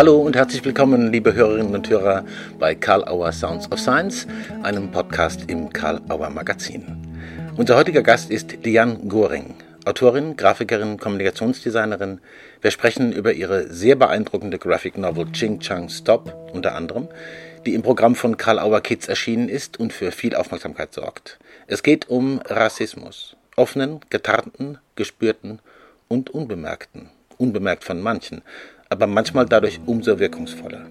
Hallo und herzlich willkommen, liebe Hörerinnen und Hörer, bei Karl Auer Sounds of Science, einem Podcast im Karl Auer Magazin. Unser heutiger Gast ist Diane Goring, Autorin, Grafikerin, Kommunikationsdesignerin. Wir sprechen über ihre sehr beeindruckende Graphic Novel Ching Chang Stop unter anderem, die im Programm von Karl Auer Kids erschienen ist und für viel Aufmerksamkeit sorgt. Es geht um Rassismus, offenen, getarnten, gespürten und unbemerkten, unbemerkt von manchen, aber manchmal dadurch umso wirkungsvoller.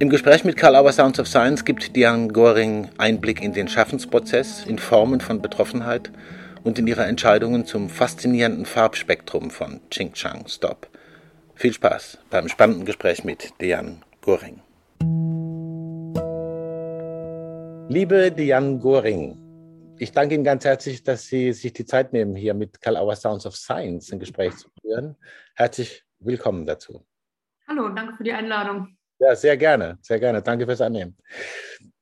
Im Gespräch mit Karl Auer Sounds of Science gibt Diane Goring Einblick in den Schaffensprozess, in Formen von Betroffenheit und in ihre Entscheidungen zum faszinierenden Farbspektrum von Ching Chang Stop. Viel Spaß beim spannenden Gespräch mit Diane Goring. Liebe Diane Goring, ich danke Ihnen ganz herzlich, dass Sie sich die Zeit nehmen, hier mit Karl Auer Sounds of Science ein Gespräch zu führen. Herzlich willkommen dazu. Hallo, danke für die Einladung. Ja, sehr gerne, sehr gerne. Danke fürs Annehmen.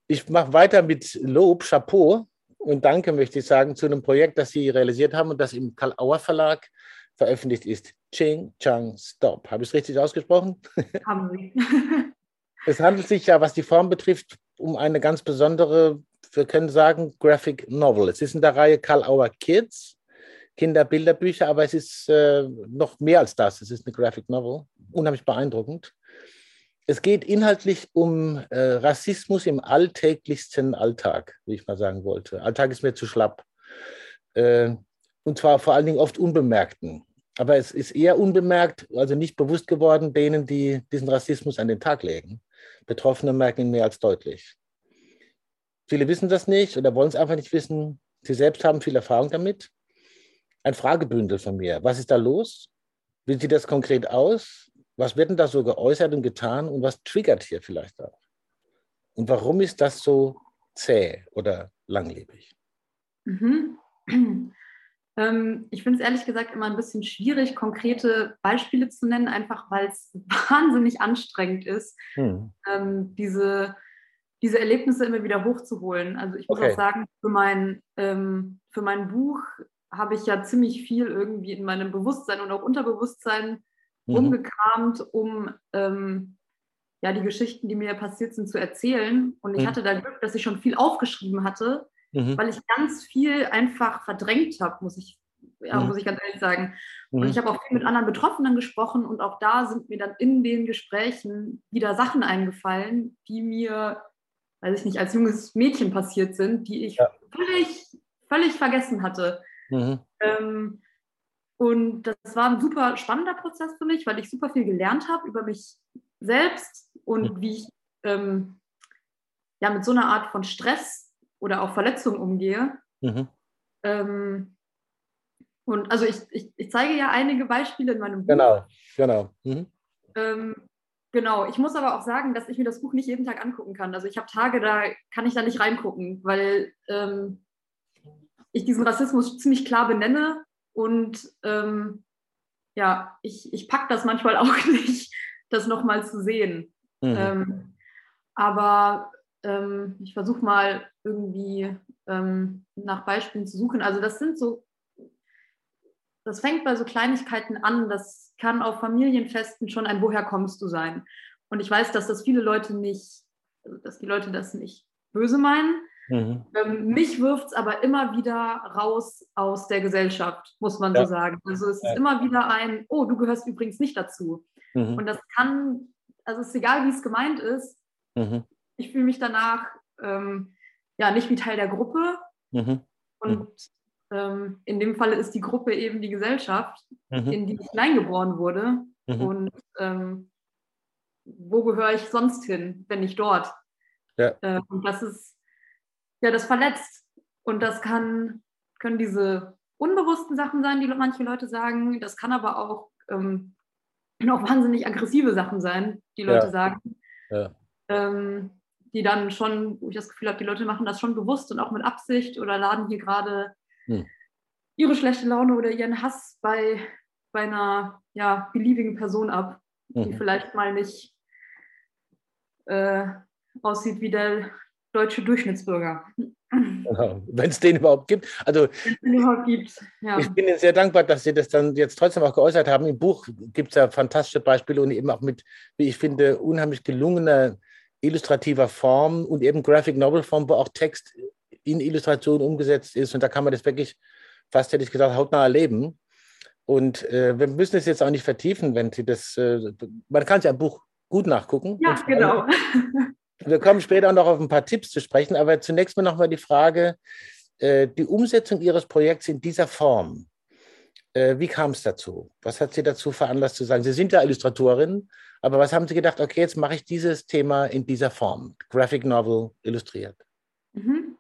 Ich mache weiter mit Lob, Chapeau und Danke, möchte ich sagen, zu einem Projekt, das Sie realisiert haben und das im Karl-Auer Verlag veröffentlicht ist. Ching Chang Stop. Habe ich es richtig ausgesprochen? Haben Sie. es handelt sich ja, was die Form betrifft, um eine ganz besondere, wir können sagen, Graphic Novel. Es ist in der Reihe Karl-Auer Kids. Kinderbilderbücher, aber es ist äh, noch mehr als das. Es ist eine Graphic Novel, unheimlich beeindruckend. Es geht inhaltlich um äh, Rassismus im alltäglichsten Alltag, wie ich mal sagen wollte. Alltag ist mir zu schlapp. Äh, und zwar vor allen Dingen oft unbemerkten. Aber es ist eher unbemerkt, also nicht bewusst geworden, denen, die diesen Rassismus an den Tag legen. Betroffene merken ihn mehr als deutlich. Viele wissen das nicht oder wollen es einfach nicht wissen. Sie selbst haben viel Erfahrung damit ein Fragebündel von mir. Was ist da los? Wie sieht das konkret aus? Was wird denn da so geäußert und getan und was triggert hier vielleicht auch? Und warum ist das so zäh oder langlebig? Mhm. Ähm, ich finde es ehrlich gesagt immer ein bisschen schwierig, konkrete Beispiele zu nennen, einfach weil es wahnsinnig anstrengend ist, hm. ähm, diese, diese Erlebnisse immer wieder hochzuholen. Also ich muss okay. auch sagen, für mein, ähm, für mein Buch habe ich ja ziemlich viel irgendwie in meinem Bewusstsein und auch Unterbewusstsein mhm. rumgekramt, um ähm, ja, die Geschichten, die mir passiert sind, zu erzählen. Und ich mhm. hatte da Glück, dass ich schon viel aufgeschrieben hatte, mhm. weil ich ganz viel einfach verdrängt habe, muss ich, ja, mhm. muss ich ganz ehrlich sagen. Und mhm. ich habe auch viel mit anderen Betroffenen gesprochen und auch da sind mir dann in den Gesprächen wieder Sachen eingefallen, die mir, weiß ich nicht, als junges Mädchen passiert sind, die ich ja. völlig, völlig vergessen hatte. Mhm. Ähm, und das war ein super spannender Prozess für mich, weil ich super viel gelernt habe über mich selbst und mhm. wie ich ähm, ja, mit so einer Art von Stress oder auch Verletzung umgehe. Mhm. Ähm, und also ich, ich, ich, zeige ja einige Beispiele in meinem Buch. Genau, genau. Mhm. Ähm, genau, ich muss aber auch sagen, dass ich mir das Buch nicht jeden Tag angucken kann. Also ich habe Tage, da kann ich da nicht reingucken, weil ähm, ich diesen Rassismus ziemlich klar benenne und ähm, ja, ich, ich packe das manchmal auch nicht, das nochmal zu sehen. Mhm. Ähm, aber ähm, ich versuche mal irgendwie ähm, nach Beispielen zu suchen. Also das sind so, das fängt bei so Kleinigkeiten an, das kann auf Familienfesten schon ein Woher kommst du sein. Und ich weiß, dass das viele Leute nicht, dass die Leute das nicht böse meinen, Mhm. Ähm, mich wirft es aber immer wieder raus aus der Gesellschaft, muss man ja. so sagen. Also es ist immer wieder ein, oh, du gehörst übrigens nicht dazu. Mhm. Und das kann, also es ist egal, wie es gemeint ist, mhm. ich fühle mich danach ähm, ja nicht wie Teil der Gruppe. Mhm. Und ähm, in dem Falle ist die Gruppe eben die Gesellschaft, mhm. in die ich hineingeboren wurde. Mhm. Und ähm, wo gehöre ich sonst hin, wenn nicht dort? Ja. Äh, und das ist ja, das verletzt. Und das kann, können diese unbewussten Sachen sein, die manche Leute sagen. Das kann aber auch, ähm, auch wahnsinnig aggressive Sachen sein, die Leute ja. sagen. Ja. Ähm, die dann schon, wo ich das Gefühl habe, die Leute machen das schon bewusst und auch mit Absicht oder laden hier gerade hm. ihre schlechte Laune oder ihren Hass bei, bei einer ja, beliebigen Person ab, mhm. die vielleicht mal nicht äh, aussieht wie der deutsche Durchschnittsbürger. Genau. Wenn es den überhaupt gibt. Also, überhaupt gibt. Ja. Ich bin Ihnen sehr dankbar, dass Sie das dann jetzt trotzdem auch geäußert haben. Im Buch gibt es ja fantastische Beispiele und eben auch mit, wie ich finde, unheimlich gelungener illustrativer Form und eben Graphic Novel Form, wo auch Text in Illustration umgesetzt ist. Und da kann man das wirklich, fast hätte ich gesagt, hautnah erleben. Und äh, wir müssen es jetzt auch nicht vertiefen, wenn Sie das, äh, man kann es ja im Buch gut nachgucken. Ja, genau. Wir kommen später auch noch auf ein paar Tipps zu sprechen, aber zunächst mal nochmal die Frage, äh, die Umsetzung Ihres Projekts in dieser Form. Äh, wie kam es dazu? Was hat Sie dazu veranlasst zu sagen? Sie sind ja Illustratorin, aber was haben Sie gedacht, okay, jetzt mache ich dieses Thema in dieser Form, Graphic Novel illustriert? Mhm.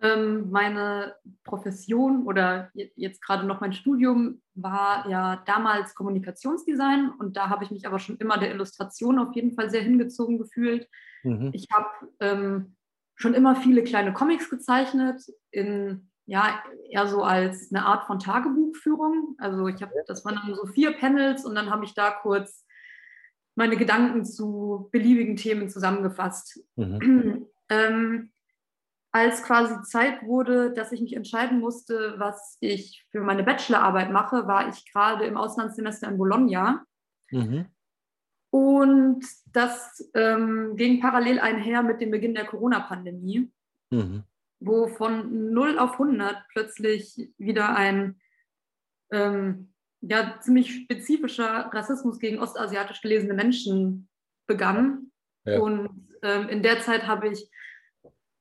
Ähm, meine Profession oder jetzt gerade noch mein Studium war ja damals Kommunikationsdesign und da habe ich mich aber schon immer der Illustration auf jeden Fall sehr hingezogen gefühlt. Mhm. Ich habe ähm, schon immer viele kleine Comics gezeichnet, in, ja, eher so als eine Art von Tagebuchführung. Also ich habe, das waren dann so vier Panels und dann habe ich da kurz meine Gedanken zu beliebigen Themen zusammengefasst. Mhm. ähm, als quasi Zeit wurde, dass ich mich entscheiden musste, was ich für meine Bachelorarbeit mache, war ich gerade im Auslandssemester in Bologna. Mhm. Und das ähm, ging parallel einher mit dem Beginn der Corona-Pandemie, mhm. wo von 0 auf 100 plötzlich wieder ein ähm, ja, ziemlich spezifischer Rassismus gegen ostasiatisch gelesene Menschen begann. Ja. Und ähm, in der Zeit habe ich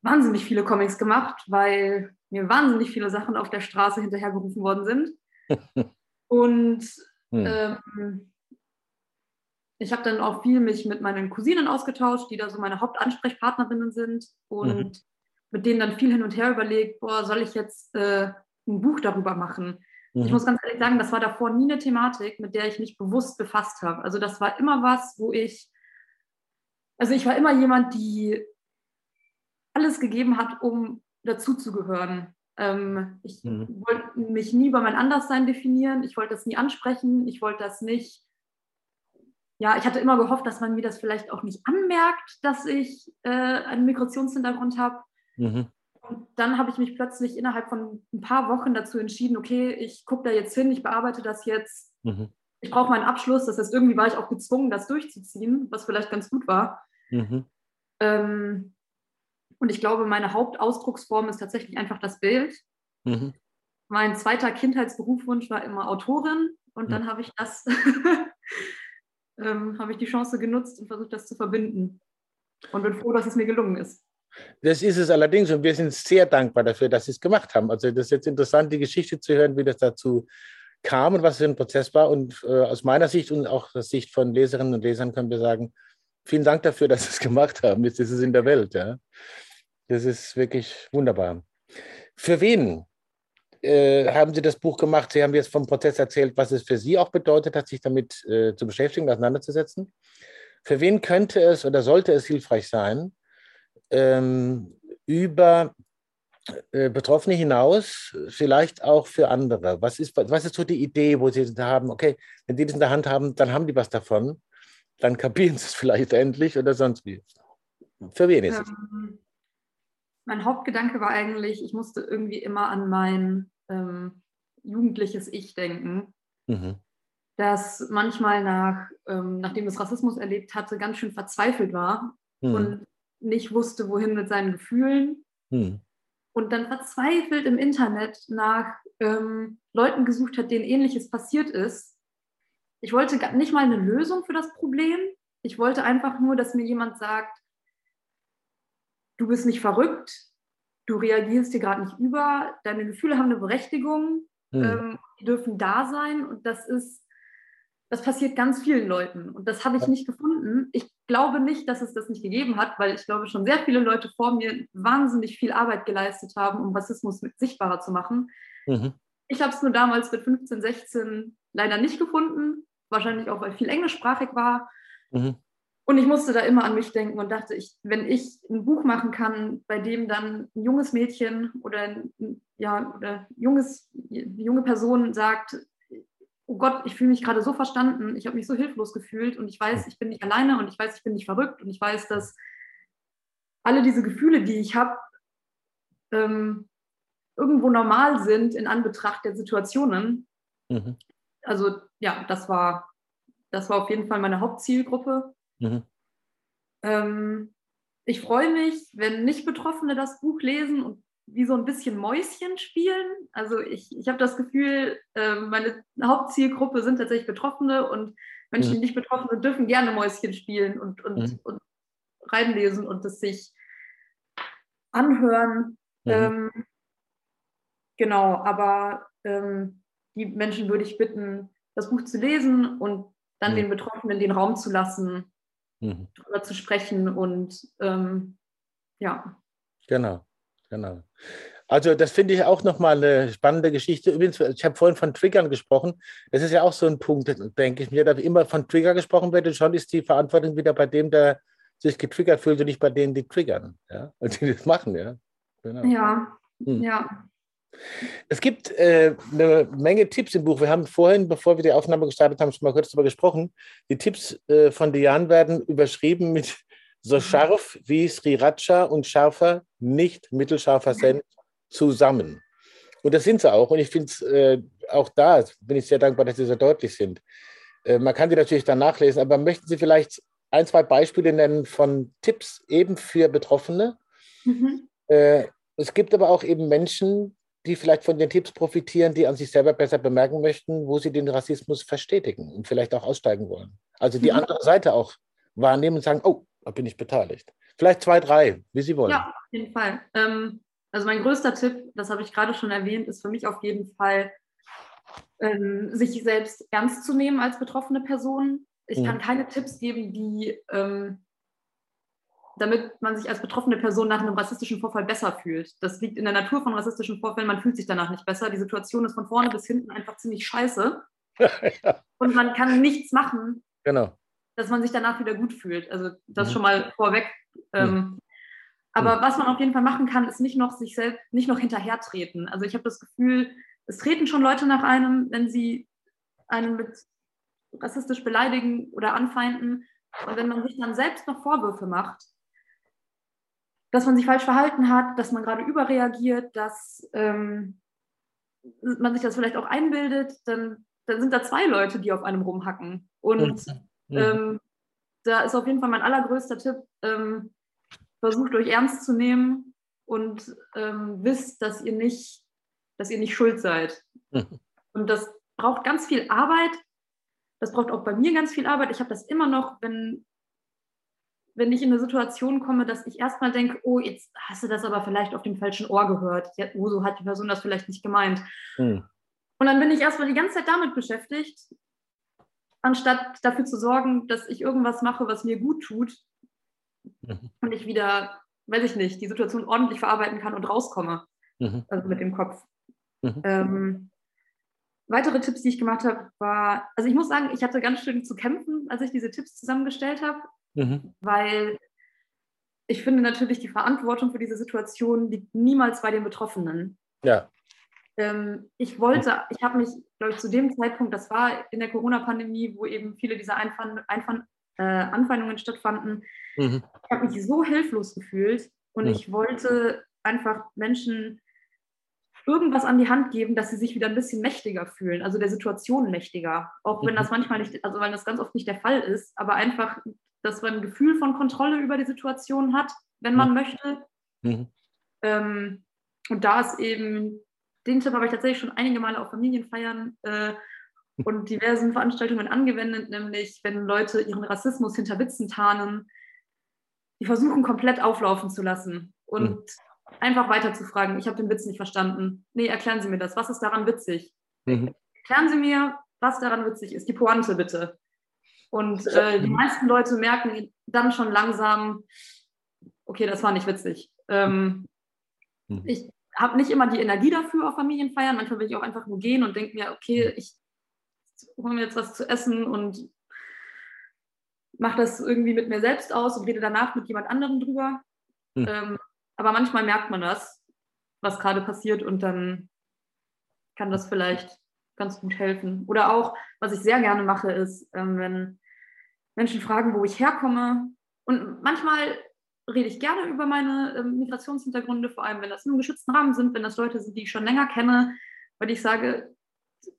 wahnsinnig viele Comics gemacht, weil mir wahnsinnig viele Sachen auf der Straße hinterhergerufen worden sind. Und hm. ähm, ich habe dann auch viel mich mit meinen Cousinen ausgetauscht, die da so meine Hauptansprechpartnerinnen sind und mhm. mit denen dann viel hin und her überlegt, boah, soll ich jetzt äh, ein Buch darüber machen? Mhm. Ich muss ganz ehrlich sagen, das war davor nie eine Thematik, mit der ich mich bewusst befasst habe. Also das war immer was, wo ich, also ich war immer jemand, die alles gegeben hat, um dazuzugehören. Ähm, ich mhm. wollte mich nie über mein Anderssein definieren. Ich wollte das nie ansprechen. Ich wollte das nicht. Ja, ich hatte immer gehofft, dass man mir das vielleicht auch nicht anmerkt, dass ich äh, einen Migrationshintergrund habe. Mhm. Und dann habe ich mich plötzlich innerhalb von ein paar Wochen dazu entschieden, okay, ich gucke da jetzt hin, ich bearbeite das jetzt. Mhm. Ich brauche meinen Abschluss. Das heißt, irgendwie war ich auch gezwungen, das durchzuziehen, was vielleicht ganz gut war. Mhm. Ähm, und ich glaube, meine Hauptausdrucksform ist tatsächlich einfach das Bild. Mhm. Mein zweiter Kindheitsberufwunsch war immer Autorin und dann habe ich das, ähm, habe ich die Chance genutzt und versucht, das zu verbinden. Und bin froh, dass es mir gelungen ist. Das ist es allerdings und wir sind sehr dankbar dafür, dass Sie es gemacht haben. Also das ist jetzt interessant, die Geschichte zu hören, wie das dazu kam und was für ein Prozess war. Und äh, aus meiner Sicht und auch aus Sicht von Leserinnen und Lesern können wir sagen, vielen Dank dafür, dass Sie es gemacht haben. Jetzt ist es in der Welt. Ja. Das ist wirklich wunderbar. Für wen äh, haben Sie das Buch gemacht? Sie haben jetzt vom Prozess erzählt, was es für Sie auch bedeutet hat, sich damit äh, zu beschäftigen, auseinanderzusetzen. Für wen könnte es oder sollte es hilfreich sein, ähm, über äh, Betroffene hinaus, vielleicht auch für andere? Was ist, was ist so die Idee, wo Sie haben, okay, wenn die das in der Hand haben, dann haben die was davon, dann kapieren sie es vielleicht endlich oder sonst wie? Für wen ist es? Ähm, mein Hauptgedanke war eigentlich, ich musste irgendwie immer an mein ähm, jugendliches Ich denken, mhm. das manchmal nach, ähm, nachdem es Rassismus erlebt hatte, ganz schön verzweifelt war mhm. und nicht wusste, wohin mit seinen Gefühlen. Mhm. Und dann verzweifelt im Internet nach ähm, Leuten gesucht hat, denen ähnliches passiert ist. Ich wollte nicht mal eine Lösung für das Problem. Ich wollte einfach nur, dass mir jemand sagt, du bist nicht verrückt, du reagierst dir gerade nicht über, deine Gefühle haben eine Berechtigung, mhm. ähm, die dürfen da sein und das ist, das passiert ganz vielen Leuten und das habe ich nicht gefunden. Ich glaube nicht, dass es das nicht gegeben hat, weil ich glaube schon sehr viele Leute vor mir wahnsinnig viel Arbeit geleistet haben, um Rassismus sichtbarer zu machen. Mhm. Ich habe es nur damals mit 15, 16 leider nicht gefunden, wahrscheinlich auch, weil viel englischsprachig war. Mhm. Und ich musste da immer an mich denken und dachte, ich, wenn ich ein Buch machen kann, bei dem dann ein junges Mädchen oder, ein, ja, oder junges, junge Person sagt, oh Gott, ich fühle mich gerade so verstanden, ich habe mich so hilflos gefühlt und ich weiß, ich bin nicht alleine und ich weiß, ich bin nicht verrückt und ich weiß, dass alle diese Gefühle, die ich habe, ähm, irgendwo normal sind in Anbetracht der Situationen. Mhm. Also ja, das war, das war auf jeden Fall meine Hauptzielgruppe. Mhm. Ähm, ich freue mich, wenn Nicht-Betroffene das Buch lesen und wie so ein bisschen Mäuschen spielen. Also ich, ich habe das Gefühl, äh, meine Hauptzielgruppe sind tatsächlich Betroffene und Menschen, mhm. die nicht betroffen sind, dürfen gerne Mäuschen spielen und, und, mhm. und reinlesen und das sich anhören. Mhm. Ähm, genau, aber ähm, die Menschen würde ich bitten, das Buch zu lesen und dann mhm. den Betroffenen den Raum zu lassen, mhm. darüber zu sprechen und ähm, ja. Genau, genau. Also das finde ich auch nochmal eine spannende Geschichte. Übrigens, ich habe vorhin von Triggern gesprochen. Das ist ja auch so ein Punkt, denke ich mir, da immer von Trigger gesprochen wird und schon ist die Verantwortung wieder bei dem, der sich getriggert fühlt und nicht bei denen, die triggern. Ja? Und die das machen, ja. Genau. Ja, hm. ja. Es gibt äh, eine Menge Tipps im Buch. Wir haben vorhin, bevor wir die Aufnahme gestartet haben, schon mal kurz darüber gesprochen. Die Tipps äh, von Diane werden überschrieben mit so scharf wie Sriracha und schärfer, nicht mittelscharfer Senf zusammen. Und das sind sie auch. Und ich finde es äh, auch da, bin ich sehr dankbar, dass sie so deutlich sind. Äh, man kann die natürlich dann nachlesen, aber möchten Sie vielleicht ein, zwei Beispiele nennen von Tipps eben für Betroffene? Mhm. Äh, es gibt aber auch eben Menschen, die vielleicht von den Tipps profitieren, die an sich selber besser bemerken möchten, wo sie den Rassismus verstetigen und vielleicht auch aussteigen wollen. Also die mhm. andere Seite auch wahrnehmen und sagen, oh, da bin ich beteiligt. Vielleicht zwei, drei, wie Sie wollen. Ja, auf jeden Fall. Ähm, also mein größter Tipp, das habe ich gerade schon erwähnt, ist für mich auf jeden Fall, ähm, sich selbst ernst zu nehmen als betroffene Person. Ich mhm. kann keine Tipps geben, die ähm, damit man sich als betroffene Person nach einem rassistischen Vorfall besser fühlt. Das liegt in der Natur von rassistischen Vorfällen, man fühlt sich danach nicht besser. Die Situation ist von vorne bis hinten einfach ziemlich scheiße. ja. Und man kann nichts machen, genau. dass man sich danach wieder gut fühlt. Also das mhm. schon mal vorweg. Ähm, aber mhm. was man auf jeden Fall machen kann, ist nicht noch sich selbst, nicht noch hinterhertreten. Also ich habe das Gefühl, es treten schon Leute nach einem, wenn sie einen mit rassistisch beleidigen oder anfeinden. Und wenn man sich dann selbst noch Vorwürfe macht, dass man sich falsch verhalten hat, dass man gerade überreagiert, dass ähm, man sich das vielleicht auch einbildet, dann, dann sind da zwei Leute, die auf einem rumhacken. Und mhm. ähm, da ist auf jeden Fall mein allergrößter Tipp, ähm, versucht euch ernst zu nehmen und ähm, wisst, dass ihr nicht, dass ihr nicht schuld seid. Mhm. Und das braucht ganz viel Arbeit. Das braucht auch bei mir ganz viel Arbeit. Ich habe das immer noch, wenn wenn ich in eine Situation komme, dass ich erstmal denke, oh, jetzt hast du das aber vielleicht auf dem falschen Ohr gehört. Ja, oh, so hat die Person das vielleicht nicht gemeint. Hm. Und dann bin ich erstmal die ganze Zeit damit beschäftigt, anstatt dafür zu sorgen, dass ich irgendwas mache, was mir gut tut mhm. und ich wieder, weiß ich nicht, die Situation ordentlich verarbeiten kann und rauskomme. Mhm. Also mit dem Kopf. Mhm. Ähm, weitere Tipps, die ich gemacht habe, war, also ich muss sagen, ich hatte ganz schön zu kämpfen, als ich diese Tipps zusammengestellt habe. Mhm. Weil ich finde natürlich, die Verantwortung für diese Situation liegt niemals bei den Betroffenen. Ja. Ähm, ich wollte, ich habe mich, glaube ich, zu dem Zeitpunkt, das war in der Corona-Pandemie, wo eben viele dieser Einfand, äh, Anfeindungen stattfanden, mhm. ich habe mich so hilflos gefühlt und mhm. ich wollte einfach Menschen irgendwas an die Hand geben, dass sie sich wieder ein bisschen mächtiger fühlen, also der Situation mächtiger. Auch wenn mhm. das manchmal nicht, also weil das ganz oft nicht der Fall ist, aber einfach dass man ein Gefühl von Kontrolle über die Situation hat, wenn man mhm. möchte. Mhm. Ähm, und da ist eben, den Tipp habe ich tatsächlich schon einige Male auf Familienfeiern äh, und diversen Veranstaltungen angewendet, nämlich wenn Leute ihren Rassismus hinter Witzen tarnen, die versuchen komplett auflaufen zu lassen und mhm. Einfach weiter zu fragen, ich habe den Witz nicht verstanden. Nee, erklären Sie mir das. Was ist daran witzig? Mhm. Erklären Sie mir, was daran witzig ist. Die Pointe bitte. Und äh, die meisten Leute merken dann schon langsam, okay, das war nicht witzig. Ähm, mhm. Ich habe nicht immer die Energie dafür auf Familienfeiern. Manchmal will ich auch einfach nur gehen und denke mir, okay, mhm. ich hole mir jetzt was zu essen und mache das irgendwie mit mir selbst aus und rede danach mit jemand anderem drüber. Mhm. Ähm, aber manchmal merkt man das, was gerade passiert und dann kann das vielleicht ganz gut helfen. Oder auch, was ich sehr gerne mache, ist, ähm, wenn Menschen fragen, wo ich herkomme. Und manchmal rede ich gerne über meine äh, Migrationshintergründe, vor allem wenn das in einem geschützten Rahmen sind, wenn das Leute sind, die ich schon länger kenne, weil ich sage,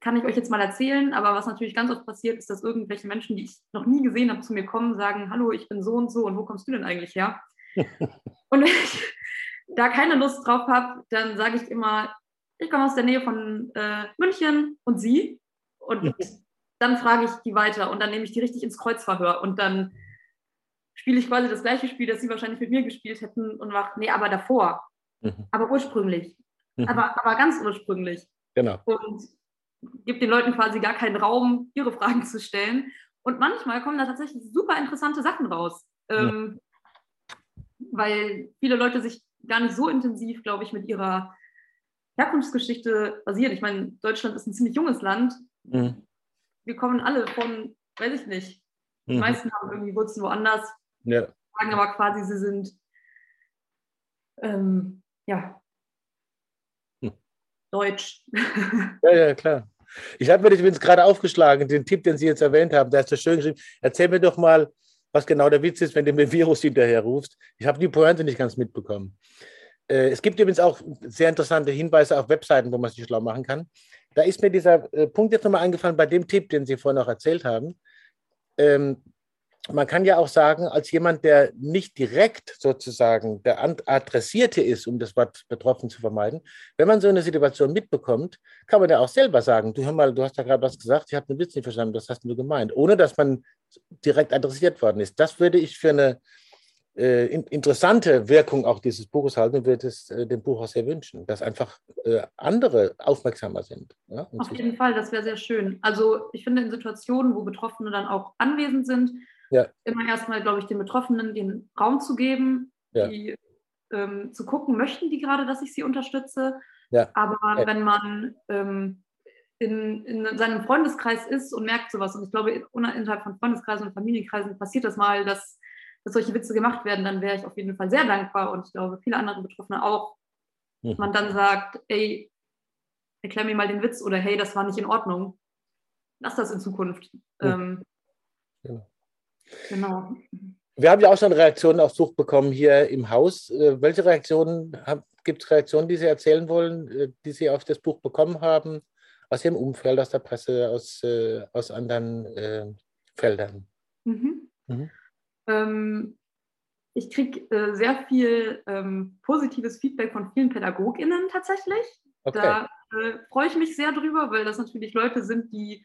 kann ich euch jetzt mal erzählen, aber was natürlich ganz oft passiert, ist, dass irgendwelche Menschen, die ich noch nie gesehen habe, zu mir kommen, sagen, hallo, ich bin so und so und wo kommst du denn eigentlich her? und ich da keine Lust drauf habe, dann sage ich immer, ich komme aus der Nähe von äh, München und Sie. Und dann frage ich die weiter und dann nehme ich die richtig ins Kreuzverhör und dann spiele ich quasi das gleiche Spiel, das sie wahrscheinlich mit mir gespielt hätten und mache, nee, aber davor. Mhm. Aber ursprünglich. Mhm. Aber, aber ganz ursprünglich. Genau. Und gibt den Leuten quasi gar keinen Raum, ihre Fragen zu stellen. Und manchmal kommen da tatsächlich super interessante Sachen raus. Ähm, weil viele Leute sich gar nicht so intensiv, glaube ich, mit ihrer Herkunftsgeschichte basieren. Ich meine, Deutschland ist ein ziemlich junges Land. Mhm. Wir kommen alle von, weiß ich nicht, die mhm. meisten haben irgendwie Wurzeln woanders. Ja. Sagen aber quasi, sie sind ähm, ja hm. deutsch. Ja, ja, klar. Ich habe mir das übrigens gerade aufgeschlagen, den Tipp, den Sie jetzt erwähnt haben, da ist so schön geschrieben. Erzähl mir doch mal, was genau der Witz ist, wenn du mir Virus hinterher rufst. Ich habe die Pointe nicht ganz mitbekommen. Äh, es gibt übrigens auch sehr interessante Hinweise auf Webseiten, wo man sich schlau machen kann. Da ist mir dieser äh, Punkt jetzt nochmal eingefallen bei dem Tipp, den Sie vorhin noch erzählt haben. Ähm, man kann ja auch sagen, als jemand, der nicht direkt sozusagen der Adressierte ist, um das Wort betroffen zu vermeiden, wenn man so eine Situation mitbekommt, kann man ja auch selber sagen, du hör mal, du hast da gerade was gesagt, ich habe den Witz nicht verstanden, das hast du gemeint, ohne dass man direkt adressiert worden ist. Das würde ich für eine äh, interessante Wirkung auch dieses Buches halten und würde es äh, dem Buch auch sehr wünschen, dass einfach äh, andere aufmerksamer sind. Ja, Auf jeden Fall, das wäre sehr schön. Also ich finde in Situationen, wo Betroffene dann auch anwesend sind, ja. immer erstmal, glaube ich, den Betroffenen den Raum zu geben, ja. die ähm, zu gucken, möchten die gerade, dass ich sie unterstütze. Aber wenn man ähm, in, in seinem Freundeskreis ist und merkt sowas, und ich glaube, innerhalb von Freundeskreisen und Familienkreisen passiert das mal, dass, dass solche Witze gemacht werden, dann wäre ich auf jeden Fall sehr dankbar und ich glaube, viele andere Betroffene auch. Mhm. Man dann sagt, ey, erklär mir mal den Witz oder hey, das war nicht in Ordnung. Lass das in Zukunft. Mhm. Ähm, ja. Genau. Wir haben ja auch schon Reaktionen auf Sucht bekommen hier im Haus. Äh, welche Reaktionen gibt es Reaktionen, die Sie erzählen wollen, äh, die Sie auf das Buch bekommen haben, aus Ihrem Umfeld, aus der Presse, aus, äh, aus anderen äh, Feldern? Mhm. Mhm. Ähm, ich kriege äh, sehr viel ähm, positives Feedback von vielen PädagogInnen tatsächlich. Okay. Da äh, freue ich mich sehr drüber, weil das natürlich Leute sind, die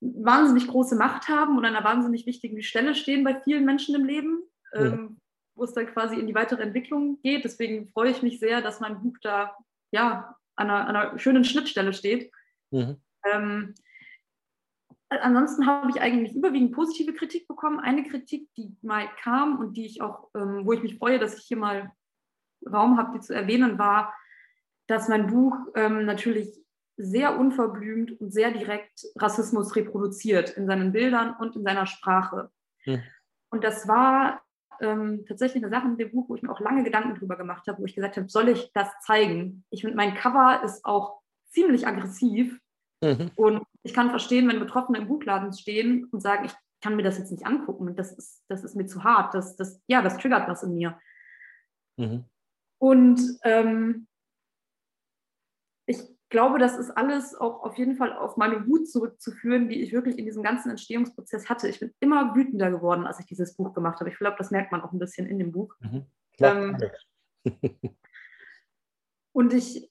wahnsinnig große Macht haben und an einer wahnsinnig wichtigen Stelle stehen bei vielen Menschen im Leben, ja. ähm, wo es dann quasi in die weitere Entwicklung geht. Deswegen freue ich mich sehr, dass mein Buch da ja an einer, an einer schönen Schnittstelle steht. Mhm. Ähm, ansonsten habe ich eigentlich überwiegend positive Kritik bekommen. Eine Kritik, die mal kam und die ich auch, ähm, wo ich mich freue, dass ich hier mal Raum habe, die zu erwähnen, war, dass mein Buch ähm, natürlich sehr unverblümt und sehr direkt Rassismus reproduziert in seinen Bildern und in seiner Sprache. Hm. Und das war ähm, tatsächlich eine Sache mit dem Buch, wo ich mir auch lange Gedanken drüber gemacht habe, wo ich gesagt habe, soll ich das zeigen? Ich finde, mein Cover ist auch ziemlich aggressiv mhm. und ich kann verstehen, wenn Betroffene im Buchladen stehen und sagen, ich kann mir das jetzt nicht angucken, das ist, das ist mir zu hart, das, das, ja, das triggert was in mir. Mhm. Und ähm, ich glaube, das ist alles auch auf jeden Fall auf meine Wut zurückzuführen, die ich wirklich in diesem ganzen Entstehungsprozess hatte. Ich bin immer wütender geworden, als ich dieses Buch gemacht habe. Ich glaube, das merkt man auch ein bisschen in dem Buch. Mhm. Ähm, und ich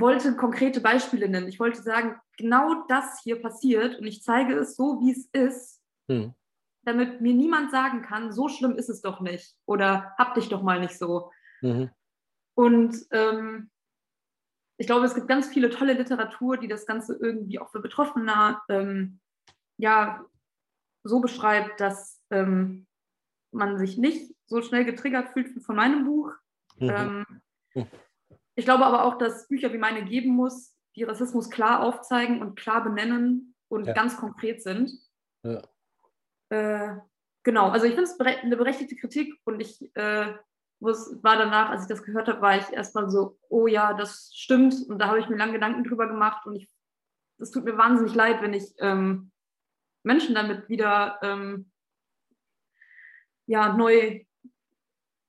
wollte konkrete Beispiele nennen. Ich wollte sagen, genau das hier passiert und ich zeige es so, wie es ist, mhm. damit mir niemand sagen kann, so schlimm ist es doch nicht oder hab dich doch mal nicht so. Mhm. Und ähm, ich glaube, es gibt ganz viele tolle Literatur, die das Ganze irgendwie auch für Betroffene ähm, ja, so beschreibt, dass ähm, man sich nicht so schnell getriggert fühlt wie von meinem Buch. Mhm. Ich glaube aber auch, dass Bücher wie meine geben muss, die Rassismus klar aufzeigen und klar benennen und ja. ganz konkret sind. Ja. Äh, genau, also ich finde es eine berechtigte Kritik und ich äh, es war danach, als ich das gehört habe, war ich erstmal so, oh ja, das stimmt. Und da habe ich mir lange Gedanken drüber gemacht und es tut mir wahnsinnig leid, wenn ich ähm, Menschen damit wieder ähm, ja, neu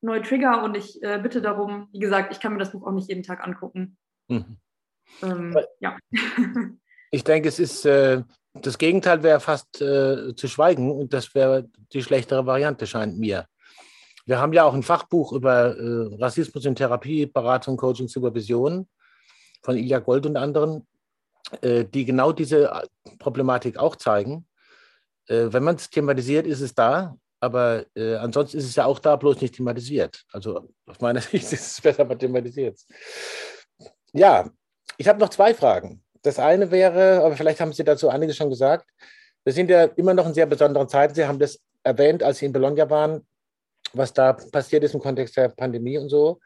neue Trigger und ich äh, bitte darum, wie gesagt, ich kann mir das Buch auch nicht jeden Tag angucken. Mhm. Ähm, ja. Ich denke, es ist äh, das Gegenteil wäre fast äh, zu schweigen und das wäre die schlechtere Variante, scheint mir. Wir haben ja auch ein Fachbuch über äh, Rassismus in Therapie, Beratung, Coaching, Supervision von Ilja Gold und anderen, äh, die genau diese Problematik auch zeigen. Äh, wenn man es thematisiert, ist es da, aber äh, ansonsten ist es ja auch da, bloß nicht thematisiert. Also aus meiner Sicht ist es besser, man thematisiert Ja, ich habe noch zwei Fragen. Das eine wäre, aber vielleicht haben Sie dazu einiges schon gesagt, wir sind ja immer noch in sehr besonderen Zeiten. Sie haben das erwähnt, als Sie in Bologna waren, was da passiert ist im Kontext der Pandemie und so.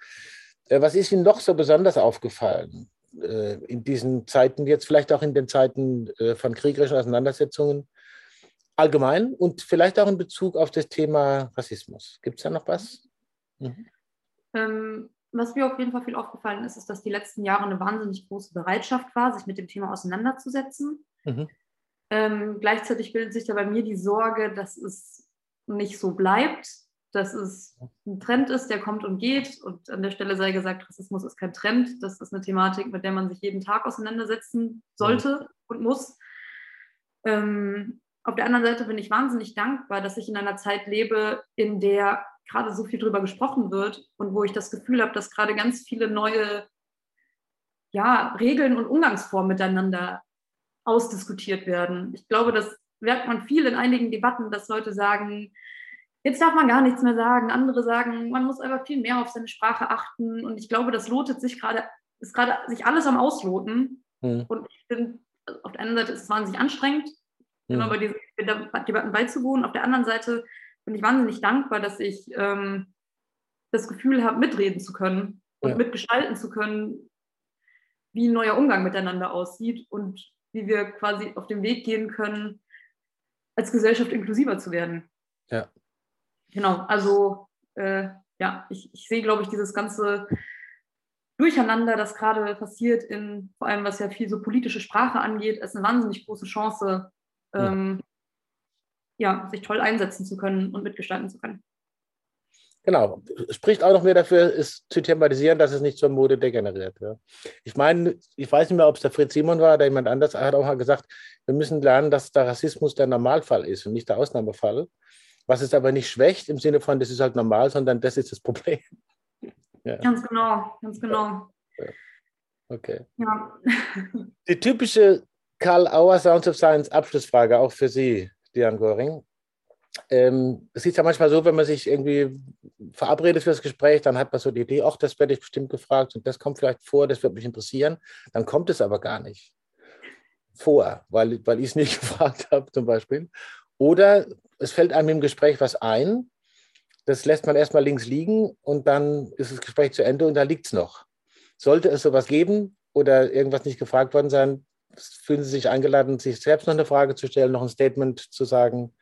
Äh, was ist Ihnen noch so besonders aufgefallen äh, in diesen Zeiten, jetzt vielleicht auch in den Zeiten äh, von kriegerischen Auseinandersetzungen allgemein und vielleicht auch in Bezug auf das Thema Rassismus? Gibt es da noch was? Mhm. Ähm, was mir auf jeden Fall viel aufgefallen ist, ist, dass die letzten Jahre eine wahnsinnig große Bereitschaft war, sich mit dem Thema auseinanderzusetzen. Mhm. Ähm, gleichzeitig bildet sich da bei mir die Sorge, dass es nicht so bleibt, dass es ein Trend ist, der kommt und geht. Und an der Stelle sei gesagt, Rassismus ist kein Trend. Das ist eine Thematik, mit der man sich jeden Tag auseinandersetzen sollte mhm. und muss. Ähm, auf der anderen Seite bin ich wahnsinnig dankbar, dass ich in einer Zeit lebe, in der gerade so viel drüber gesprochen wird und wo ich das Gefühl habe, dass gerade ganz viele neue ja, Regeln und Umgangsformen miteinander ausdiskutiert werden. Ich glaube, das merkt man viel in einigen Debatten, dass Leute sagen, jetzt darf man gar nichts mehr sagen. Andere sagen, man muss einfach viel mehr auf seine Sprache achten. Und ich glaube, das lotet sich gerade, ist gerade sich alles am Ausloten. Mhm. Und ich finde, auf der einen Seite ist es wahnsinnig anstrengend. Immer bei diesen Debatten beizuwohnen. Auf der anderen Seite bin ich wahnsinnig dankbar, dass ich ähm, das Gefühl habe, mitreden zu können und ja. mitgestalten zu können, wie ein neuer Umgang miteinander aussieht und wie wir quasi auf den Weg gehen können, als Gesellschaft inklusiver zu werden. Ja. Genau, also äh, ja, ich, ich sehe, glaube ich, dieses ganze Durcheinander, das gerade passiert, in vor allem was ja viel so politische Sprache angeht, als eine wahnsinnig große Chance, ähm, ja, sich toll einsetzen zu können und mitgestalten zu können. Genau, spricht auch noch mehr dafür, es zu thematisieren, dass es nicht zur Mode degeneriert. Ja. Ich meine, ich weiß nicht mehr, ob es der Fritz Simon war oder jemand anders, hat auch mal gesagt, wir müssen lernen, dass der Rassismus der Normalfall ist und nicht der Ausnahmefall. Was es aber nicht schwächt im Sinne von, das ist halt normal, sondern das ist das Problem. Ja. Ganz genau, ganz genau. Ja. Okay. Ja. Die typische Karl Auer Sounds of Science Abschlussfrage auch für Sie. Diane Göring. Ähm, es ist ja manchmal so, wenn man sich irgendwie verabredet für das Gespräch, dann hat man so die Idee, ach, das werde ich bestimmt gefragt und das kommt vielleicht vor, das wird mich interessieren. Dann kommt es aber gar nicht vor, weil, weil ich es nicht gefragt habe zum Beispiel. Oder es fällt einem im Gespräch was ein, das lässt man erstmal links liegen und dann ist das Gespräch zu Ende und da liegt es noch. Sollte es sowas geben oder irgendwas nicht gefragt worden sein, fühlen Sie sich eingeladen, sich selbst noch eine Frage zu stellen, noch ein Statement zu sagen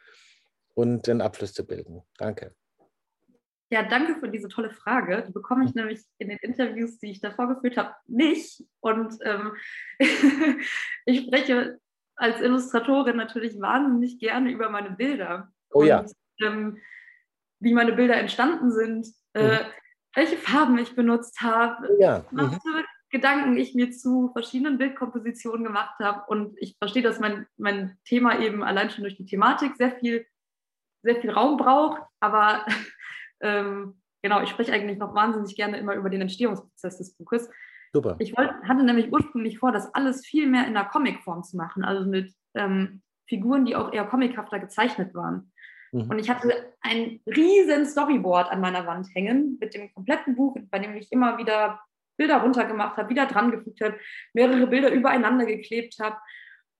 und den Abschluss zu bilden. Danke. Ja, danke für diese tolle Frage. Die bekomme ich nämlich in den Interviews, die ich davor geführt habe, nicht. Und ähm, ich spreche als Illustratorin natürlich wahnsinnig gerne über meine Bilder. Oh ja. Und, ähm, wie meine Bilder entstanden sind, äh, mhm. welche Farben ich benutzt habe, oh ja. mhm. Gedanken ich mir zu verschiedenen Bildkompositionen gemacht habe. Und ich verstehe, dass mein, mein Thema eben allein schon durch die Thematik sehr viel, sehr viel Raum braucht. Aber ähm, genau, ich spreche eigentlich noch wahnsinnig gerne immer über den Entstehungsprozess des Buches. Super. Ich wollte, hatte nämlich ursprünglich vor, das alles viel mehr in der Comicform zu machen, also mit ähm, Figuren, die auch eher comichafter gezeichnet waren. Mhm. Und ich hatte ein riesen Storyboard an meiner Wand hängen mit dem kompletten Buch, bei dem ich immer wieder Bilder runtergemacht habe, wieder dran gefügt habe, mehrere Bilder übereinander geklebt habe.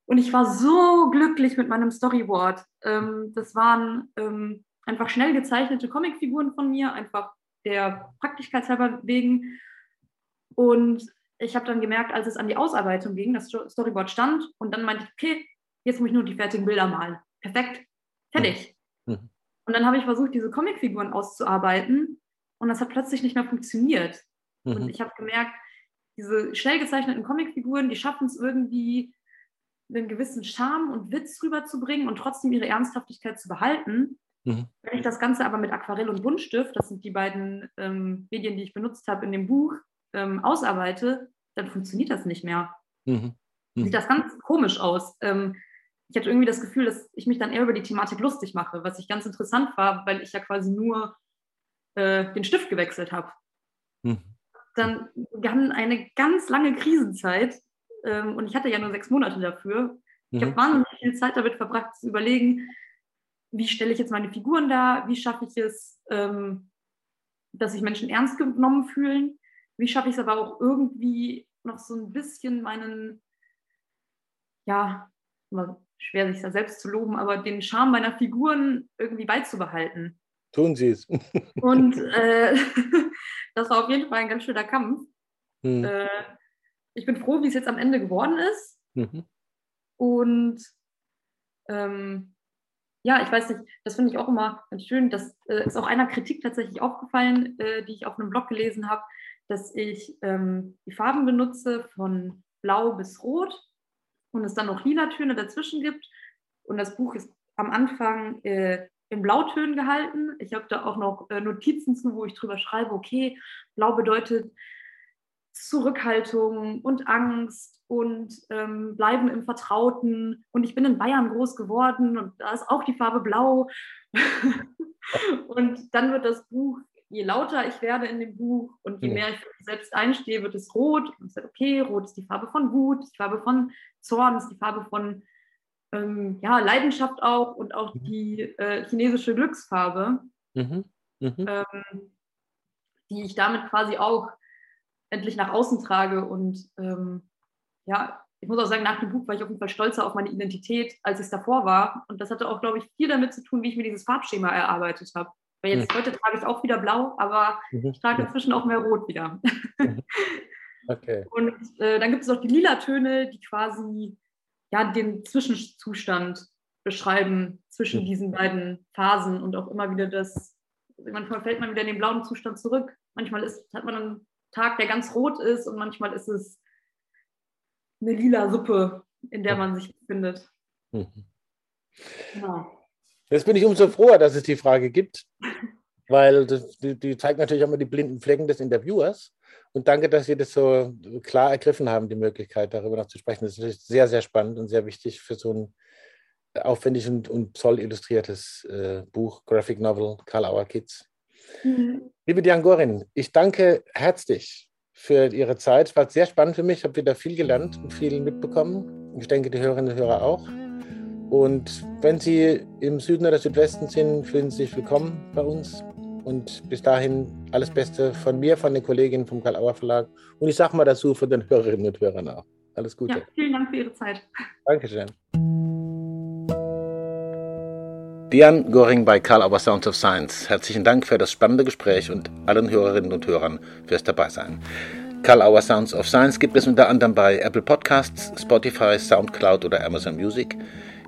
Und ich war so glücklich mit meinem Storyboard. Ähm, das waren ähm, einfach schnell gezeichnete Comicfiguren von mir, einfach der Praktigkeitshalber wegen. Und ich habe dann gemerkt, als es an die Ausarbeitung ging, das Storyboard stand und dann meinte ich, okay, jetzt muss ich nur die fertigen Bilder malen. Perfekt, fertig. Mhm. Und dann habe ich versucht, diese Comicfiguren auszuarbeiten und das hat plötzlich nicht mehr funktioniert. Mhm. Und ich habe gemerkt, diese schnell gezeichneten Comicfiguren, die schaffen es irgendwie, einen gewissen Charme und Witz rüberzubringen und trotzdem ihre Ernsthaftigkeit zu behalten. Mhm. Wenn ich das Ganze aber mit Aquarell und Buntstift, das sind die beiden ähm, Medien, die ich benutzt habe in dem Buch, ähm, ausarbeite, dann funktioniert das nicht mehr. Mhm. Mhm. Sieht das ganz komisch aus. Ähm, ich hatte irgendwie das Gefühl, dass ich mich dann eher über die Thematik lustig mache, was ich ganz interessant war, weil ich ja quasi nur äh, den Stift gewechselt habe. Mhm. Dann begann eine ganz lange Krisenzeit ähm, und ich hatte ja nur sechs Monate dafür. Ich habe mhm. wahnsinnig viel Zeit damit verbracht, zu überlegen, wie stelle ich jetzt meine Figuren dar, wie schaffe ich es, ähm, dass sich Menschen ernst genommen fühlen, wie schaffe ich es aber auch irgendwie noch so ein bisschen meinen, ja, schwer sich da selbst zu loben, aber den Charme meiner Figuren irgendwie beizubehalten. Tun Sie es. Und äh, das war auf jeden Fall ein ganz schöner Kampf. Hm. Äh, ich bin froh, wie es jetzt am Ende geworden ist. Mhm. Und ähm, ja, ich weiß nicht, das finde ich auch immer ganz schön. Das äh, ist auch einer Kritik tatsächlich aufgefallen, äh, die ich auf einem Blog gelesen habe, dass ich ähm, die Farben benutze von blau bis rot und es dann noch lila Töne dazwischen gibt. Und das Buch ist am Anfang äh, in Blautönen gehalten. Ich habe da auch noch äh, Notizen zu, wo ich drüber schreibe, okay, blau bedeutet Zurückhaltung und Angst und ähm, bleiben im Vertrauten. Und ich bin in Bayern groß geworden und da ist auch die Farbe blau. und dann wird das Buch, je lauter ich werde in dem Buch und je mehr ich selbst einstehe, wird es rot. Und ich sage, okay, rot ist die Farbe von Wut, die Farbe von Zorn, ist die Farbe von ähm, ja, Leidenschaft auch und auch mhm. die äh, chinesische Glücksfarbe, mhm. Mhm. Ähm, die ich damit quasi auch endlich nach außen trage. Und ähm, ja, ich muss auch sagen, nach dem Buch war ich auf jeden Fall stolzer auf meine Identität, als es davor war. Und das hatte auch, glaube ich, viel damit zu tun, wie ich mir dieses Farbschema erarbeitet habe. Weil jetzt mhm. heute trage ich auch wieder blau, aber mhm. ich trage inzwischen auch mehr rot wieder. Mhm. Okay. Und äh, dann gibt es auch die lila Töne, die quasi ja, den Zwischenzustand beschreiben zwischen diesen beiden Phasen und auch immer wieder das, manchmal fällt man wieder in den blauen Zustand zurück. Manchmal ist, hat man einen Tag, der ganz rot ist und manchmal ist es eine lila Suppe, in der man sich befindet. Mhm. Genau. Jetzt bin ich umso froher, dass es die Frage gibt, weil das, die, die, zeigt natürlich auch mal die blinden Flecken des Interviewers. Und danke, dass Sie das so klar ergriffen haben, die Möglichkeit, darüber noch zu sprechen. Das ist natürlich sehr, sehr spannend und sehr wichtig für so ein aufwendig und, und toll illustriertes äh, Buch, Graphic Novel, Karl Auer Kids. Mhm. Liebe Diangorin, ich danke herzlich für Ihre Zeit. Es war sehr spannend für mich. Ich habe wieder viel gelernt und viel mitbekommen. Ich denke, die Hörerinnen und Hörer auch. Und wenn Sie im Süden oder Südwesten sind, fühlen Sie sich willkommen bei uns. Und bis dahin alles Beste von mir, von den Kolleginnen vom Karl-Auer Verlag. Und ich sage mal dazu von den Hörerinnen und Hörern auch. Alles Gute. Ja, vielen Dank für Ihre Zeit. Dankeschön. Diane Goring bei Karl Auer Sounds of Science. Herzlichen Dank für das spannende Gespräch und allen Hörerinnen und Hörern fürs Dabeisein. Karl Auer Sounds of Science gibt es unter anderem bei Apple Podcasts, Spotify, Soundcloud oder Amazon Music.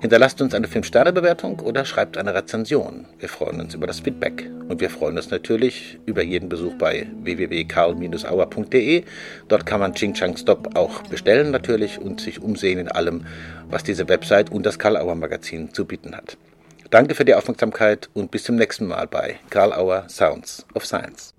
Hinterlasst uns eine 5-Sterne-Bewertung oder schreibt eine Rezension. Wir freuen uns über das Feedback. Und wir freuen uns natürlich über jeden Besuch bei www.karl-auer.de. Dort kann man Ching Chang Stop auch bestellen natürlich und sich umsehen in allem, was diese Website und das Karl Auer Magazin zu bieten hat. Danke für die Aufmerksamkeit und bis zum nächsten Mal bei Karl Auer Sounds of Science.